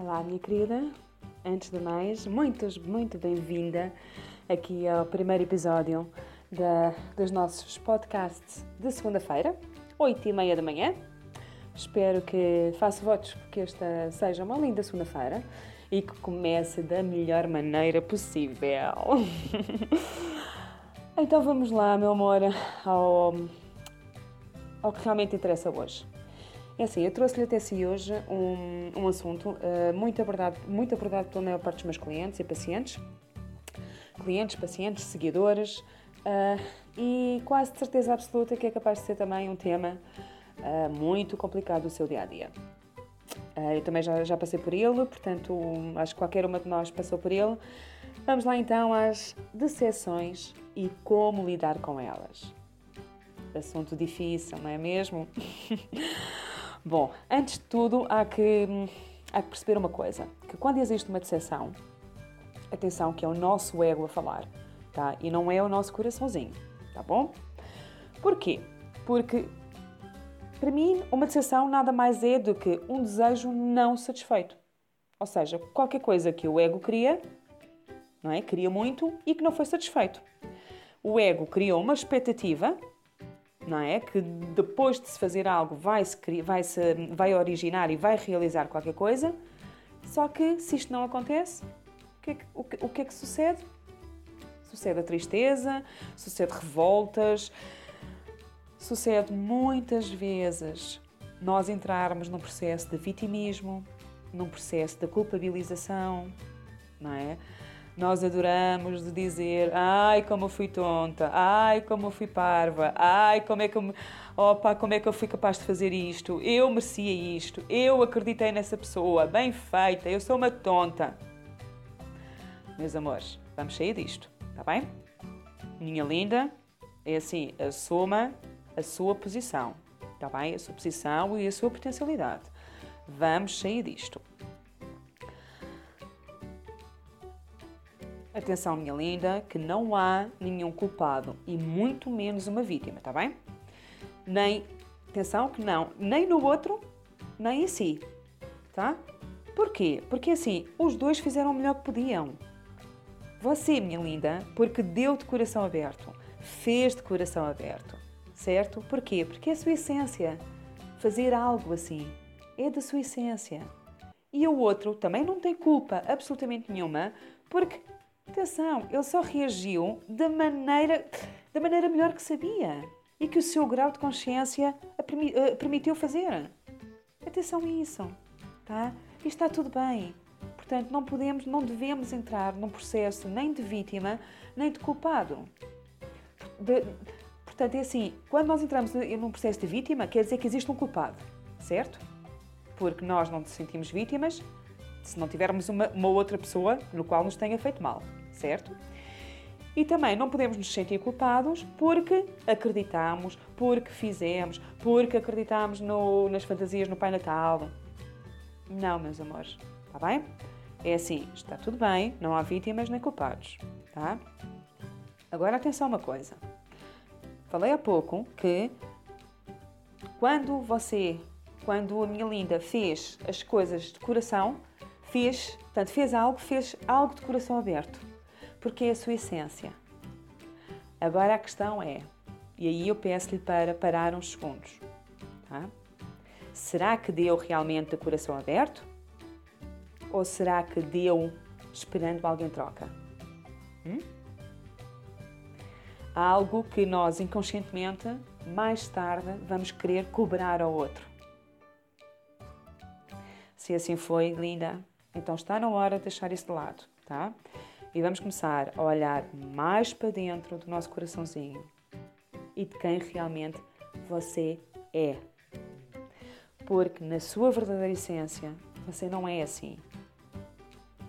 Olá, minha querida. Antes de mais, muito, muito bem-vinda aqui ao primeiro episódio da, dos nossos podcasts de segunda-feira, 8 e meia da manhã. Espero que faça votos que esta seja uma linda segunda-feira e que comece da melhor maneira possível. então vamos lá, meu amor, ao, ao que realmente interessa hoje. É assim, eu trouxe-lhe até si hoje um, um assunto uh, muito, abordado, muito abordado pela maior parte dos meus clientes e pacientes. Clientes, pacientes, seguidores. Uh, e quase de certeza absoluta que é capaz de ser também um tema uh, muito complicado do seu dia a dia. eu também já, já passei por ele, portanto, acho que qualquer uma de nós passou por ele. Vamos lá então às decepções e como lidar com elas. Assunto difícil, não é mesmo? Bom, antes de tudo, há que, há que perceber uma coisa: que quando existe uma decepção, atenção, que é o nosso ego a falar, tá? E não é o nosso coraçãozinho, tá bom? Porquê? Porque, para mim, uma decepção nada mais é do que um desejo não satisfeito. Ou seja, qualquer coisa que o ego cria, não é? Cria muito e que não foi satisfeito. O ego criou uma expectativa não é? Que depois de se fazer algo vai, -se, vai, -se, vai originar e vai realizar qualquer coisa, só que se isto não acontece, o que, é que, o, que, o que é que sucede? Sucede a tristeza, sucede revoltas, sucede muitas vezes nós entrarmos num processo de vitimismo, num processo de culpabilização, não é? Nós adoramos de dizer, ai como eu fui tonta, ai como eu fui parva, ai como é que eu, opa, como é que eu fui capaz de fazer isto, eu merecia isto, eu acreditei nessa pessoa, bem feita, eu sou uma tonta. Meus amores, vamos sair disto, tá bem? Minha linda, é assim, assuma a sua posição, tá bem? A sua posição e a sua potencialidade. Vamos sair disto. Atenção, minha linda, que não há nenhum culpado e muito menos uma vítima, tá bem? Nem, atenção que não, nem no outro, nem em si, tá? Porquê? Porque assim, os dois fizeram o melhor que podiam. Você, minha linda, porque deu de coração aberto, fez de coração aberto, certo? Porquê? Porque é a sua essência. Fazer algo assim é da sua essência. E o outro também não tem culpa absolutamente nenhuma, porque Atenção, ele só reagiu da maneira, da maneira melhor que sabia e que o seu grau de consciência a permitiu fazer. Atenção a isso, tá? E está tudo bem. Portanto, não podemos, não devemos entrar num processo nem de vítima, nem de culpado. De, portanto, é assim, quando nós entramos num processo de vítima, quer dizer que existe um culpado, certo? Porque nós não nos sentimos vítimas se não tivermos uma, uma outra pessoa no qual nos tenha feito mal certo? E também não podemos nos sentir culpados porque acreditamos, porque fizemos, porque acreditamos no, nas fantasias no Pai Natal. Não, meus amores, está bem? É assim, está tudo bem, não há vítimas nem culpados, tá? Agora atenção a uma coisa. Falei há pouco que quando você, quando a minha linda fez as coisas de coração, fez, portanto, fez algo, fez algo de coração aberto porque é a sua essência. Agora a questão é, e aí eu peço-lhe para parar uns segundos. Tá? Será que deu realmente de coração aberto? Ou será que deu esperando alguém troca? Hum? Algo que nós inconscientemente, mais tarde, vamos querer cobrar ao outro. Se assim foi, linda, então está na hora de deixar isso de lado, tá? E vamos começar a olhar mais para dentro do nosso coraçãozinho e de quem realmente você é. Porque na sua verdadeira essência, você não é assim.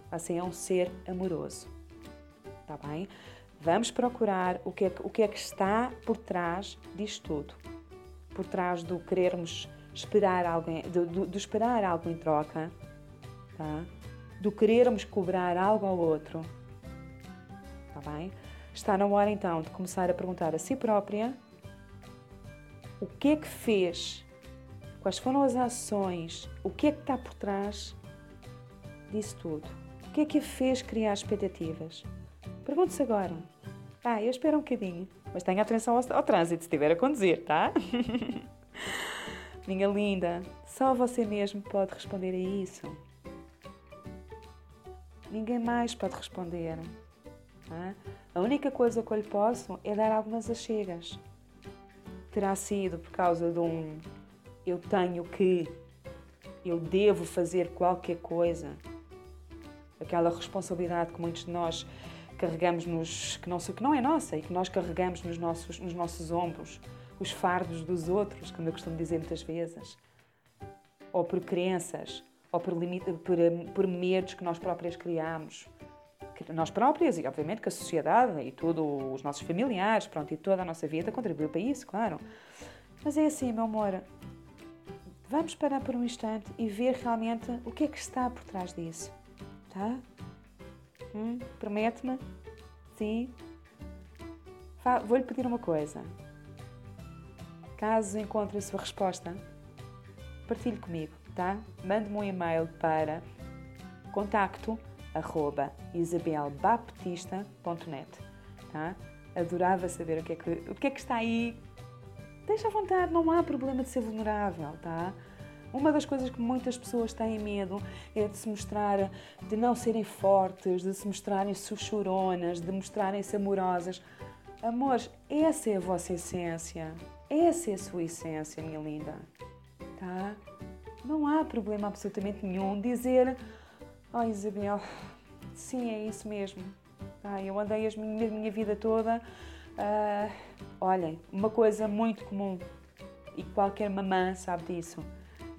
Você é um ser amoroso. Tá bem? Vamos procurar o que é, o que, é que está por trás disto tudo. Por trás do querermos esperar alguém, do, do, do esperar algo em troca, tá? do querermos cobrar algo ao outro está bem? Está na hora então de começar a perguntar a si própria o que é que fez, quais foram as ações, o que é que está por trás disso tudo? O que é que a fez criar expectativas? Pergunte-se agora. Ah, eu espero um bocadinho, mas tenha atenção ao, ao trânsito se estiver a conduzir, tá? Minha linda, só você mesmo pode responder a isso. Ninguém mais pode responder. Tá? A única coisa que eu lhe posso é dar algumas achegas. Terá sido por causa de um eu tenho que, eu devo fazer qualquer coisa. Aquela responsabilidade que muitos de nós carregamos nos que não, que não é nossa e que nós carregamos nos nossos, nos nossos ombros, os fardos dos outros, como eu costumo dizer muitas vezes, ou por crenças, ou por, por, por medos que nós próprias criamos. Nós próprias e, obviamente, que a sociedade e todos os nossos familiares, pronto, e toda a nossa vida contribuiu para isso, claro. Mas é assim, meu amor, vamos parar por um instante e ver realmente o que é que está por trás disso, tá? Hum? Promete-me? Sim? Vou-lhe pedir uma coisa. Caso encontre a sua resposta, partilhe comigo, tá? Mande-me um e-mail para contacto arroba isabelbaptista.net, tá? Adorava saber o que, é que, o que é que está aí. Deixa à vontade, não há problema de ser vulnerável, tá? Uma das coisas que muitas pessoas têm medo é de se mostrar, de não serem fortes, de se mostrarem choronas, de mostrarem-se amorosas. Amores, essa é a vossa essência. Essa é a sua essência, minha linda. Tá? Não há problema absolutamente nenhum dizer, oh Isabel, sim, é isso mesmo. Tá? Eu andei a minha, minha vida toda. Uh, olhem, uma coisa muito comum e qualquer mamã sabe disso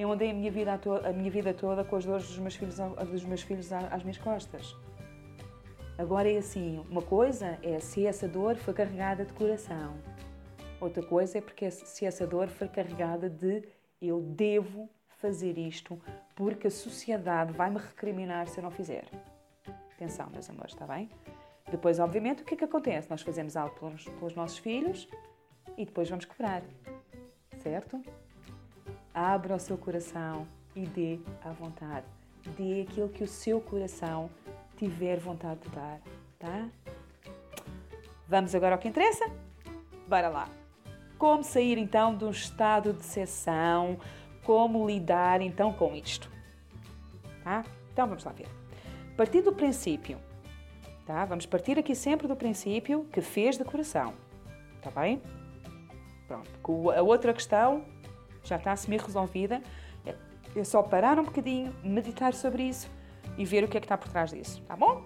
eu andei a minha vida, a minha vida toda com as dores dos meus filhos, dos meus filhos às minhas costas. Agora é assim, uma coisa é se essa dor foi carregada de coração. Outra coisa é porque se essa dor foi carregada de eu devo fazer isto porque a sociedade vai me recriminar se eu não fizer. Atenção, meus amores, está bem? Depois, obviamente, o que é que acontece? Nós fazemos algo pelos, pelos nossos filhos e depois vamos cobrar, certo? Abra o seu coração e dê à vontade. Dê aquilo que o seu coração tiver vontade de dar, tá? Vamos agora ao que interessa? Bora lá! Como sair então de um estado de sessão? Como lidar então com isto? Tá? Então vamos lá ver. Partir do princípio, tá? Vamos partir aqui sempre do princípio que fez de coração, tá bem? Pronto. A outra questão já está semi-resolvida. É só parar um bocadinho, meditar sobre isso e ver o que é que está por trás disso, tá bom?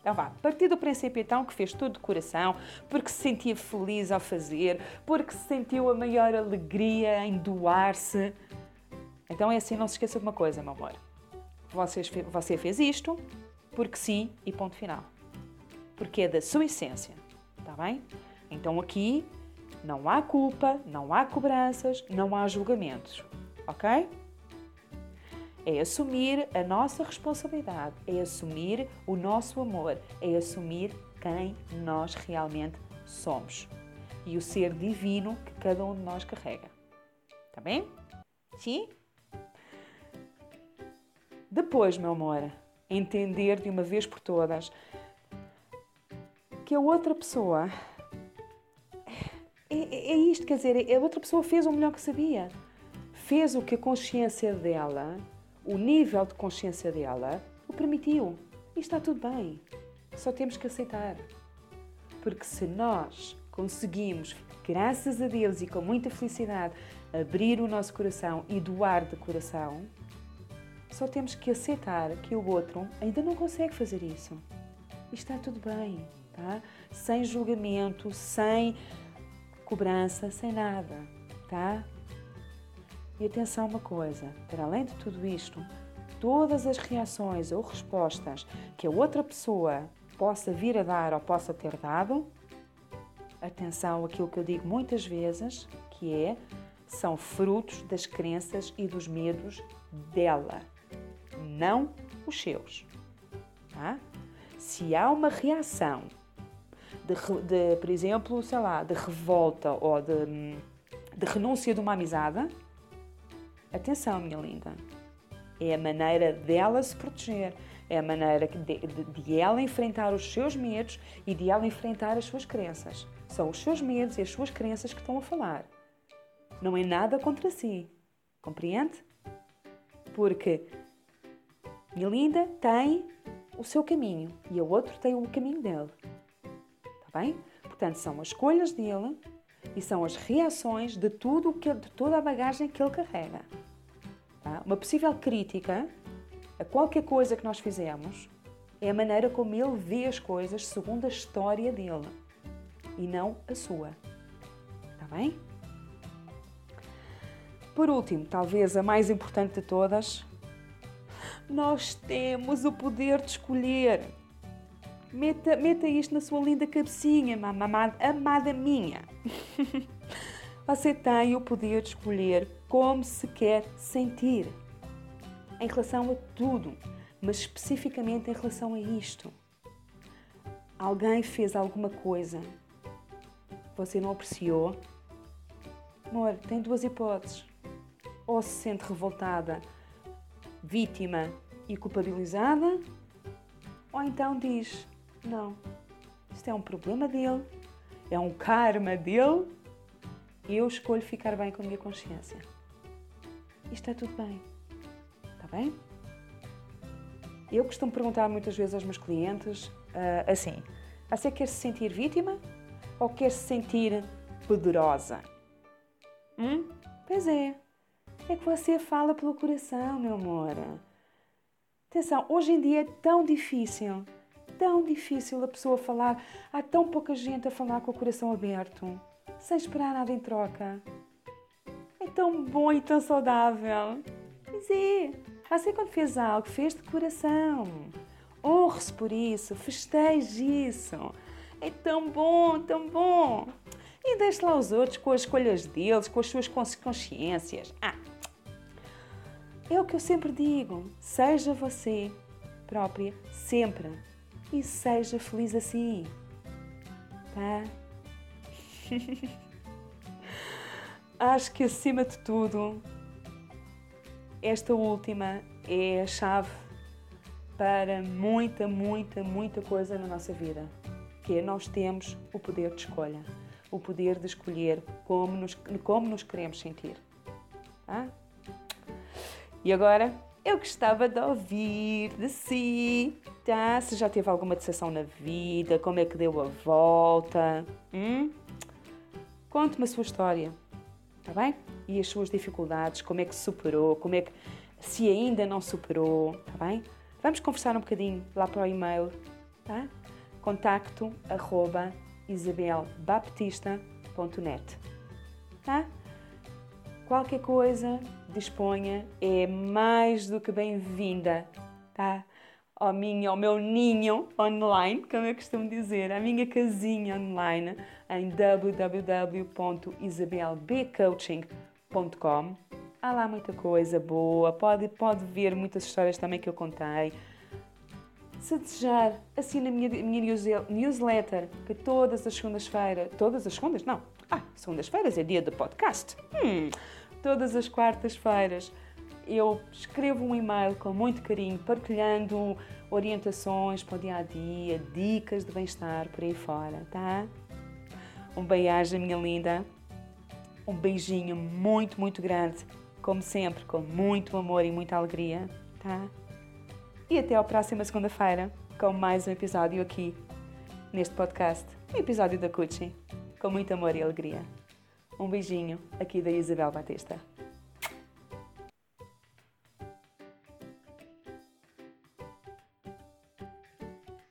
Então vá, partir do princípio então que fez tudo de coração, porque se sentia feliz ao fazer, porque se sentiu a maior alegria em doar-se. Então é assim, não se esqueça de uma coisa, meu amor. Você, você fez isto porque sim e ponto final. Porque é da sua essência, tá bem? Então aqui não há culpa, não há cobranças, não há julgamentos, ok? É assumir a nossa responsabilidade, é assumir o nosso amor, é assumir quem nós realmente somos e o ser divino que cada um de nós carrega. Tá bem? Sim? Depois, meu amor, entender de uma vez por todas que a outra pessoa é, é, é isto, quer dizer, a outra pessoa fez o melhor que sabia. Fez o que a consciência dela, o nível de consciência dela, o permitiu. E está tudo bem. Só temos que aceitar. Porque se nós conseguimos, graças a Deus e com muita felicidade, abrir o nosso coração e doar de coração, só temos que aceitar que o outro ainda não consegue fazer isso. E está tudo bem, tá? Sem julgamento, sem cobrança, sem nada, tá? E atenção a uma coisa, para além de tudo isto, todas as reações ou respostas que a outra pessoa possa vir a dar ou possa ter dado, atenção àquilo que eu digo muitas vezes, que é são frutos das crenças e dos medos dela, não os seus. Tá? Se há uma reação de, de, por exemplo, sei lá, de revolta ou de, de renúncia de uma amizade, atenção, minha linda. É a maneira dela se proteger. É a maneira de, de, de ela enfrentar os seus medos e de ela enfrentar as suas crenças. São os seus medos e as suas crenças que estão a falar. Não é nada contra si. Compreende? Porque minha linda tem o seu caminho e o outro tem o caminho dele. Está bem? Portanto, são as escolhas dele e são as reações de tudo que, de toda a bagagem que ele carrega. Tá? Uma possível crítica a qualquer coisa que nós fizemos é a maneira como ele vê as coisas segundo a história dele e não a sua. Está bem? Por último, talvez a mais importante de todas, nós temos o poder de escolher. Meta, meta isto na sua linda cabecinha, amada, amada minha. Você tem o poder de escolher como se quer sentir em relação a tudo, mas especificamente em relação a isto. Alguém fez alguma coisa, você não apreciou? Amor, tem duas hipóteses. Ou se sente revoltada, vítima e culpabilizada, ou então diz: Não, isto é um problema dele, é um karma dele, e eu escolho ficar bem com a minha consciência. E está tudo bem. Está bem? Eu costumo perguntar muitas vezes aos meus clientes uh, assim: você quer se sentir vítima ou quer se sentir poderosa? Hum? Pois é. É que você fala pelo coração, meu amor. Atenção, hoje em dia é tão difícil, tão difícil a pessoa falar. Há tão pouca gente a falar com o coração aberto, sem esperar nada em troca. É tão bom e tão saudável. Pois é. Assim quando fez algo, fez de coração. Honre-se por isso, festeje isso. É tão bom, tão bom. E deixe lá os outros com as escolhas deles, com as suas consciências. Ah, é o que eu sempre digo. Seja você própria sempre. E seja feliz assim. Tá? Acho que acima de tudo esta última é a chave para muita, muita, muita coisa na nossa vida, que é nós temos o poder de escolha, o poder de escolher como nos, como nos queremos sentir. Ah? E agora, eu gostava de ouvir de si, tá? Se já teve alguma decepção na vida, como é que deu a volta. Hum? Conte-me a sua história, tá bem? e as suas dificuldades, como é que superou, como é que se ainda não superou, tá bem? Vamos conversar um bocadinho lá para o e-mail, tá? Contacto arroba isabelbaptista.net, tá? Qualquer coisa, disponha, é mais do que bem-vinda, tá? Ao, minha, ao meu ninho online, como eu costumo dizer, a minha casinha online em www.isabelbcoaching.com. Há lá muita coisa boa, pode, pode ver muitas histórias também que eu contei. Se desejar, assina a minha, minha newsletter, que todas as segundas-feiras, todas as segundas? Não, ah, segundas-feiras é dia do podcast. Hum, todas as quartas-feiras eu escrevo um e-mail com muito carinho, partilhando orientações para o dia a dia, dicas de bem-estar por aí fora, tá? Um beijo, minha linda. Um beijinho muito, muito grande, como sempre, com muito amor e muita alegria, tá? E até a próxima segunda-feira com mais um episódio aqui neste podcast, um episódio da Cucci, com muito amor e alegria. Um beijinho aqui da Isabel Batista.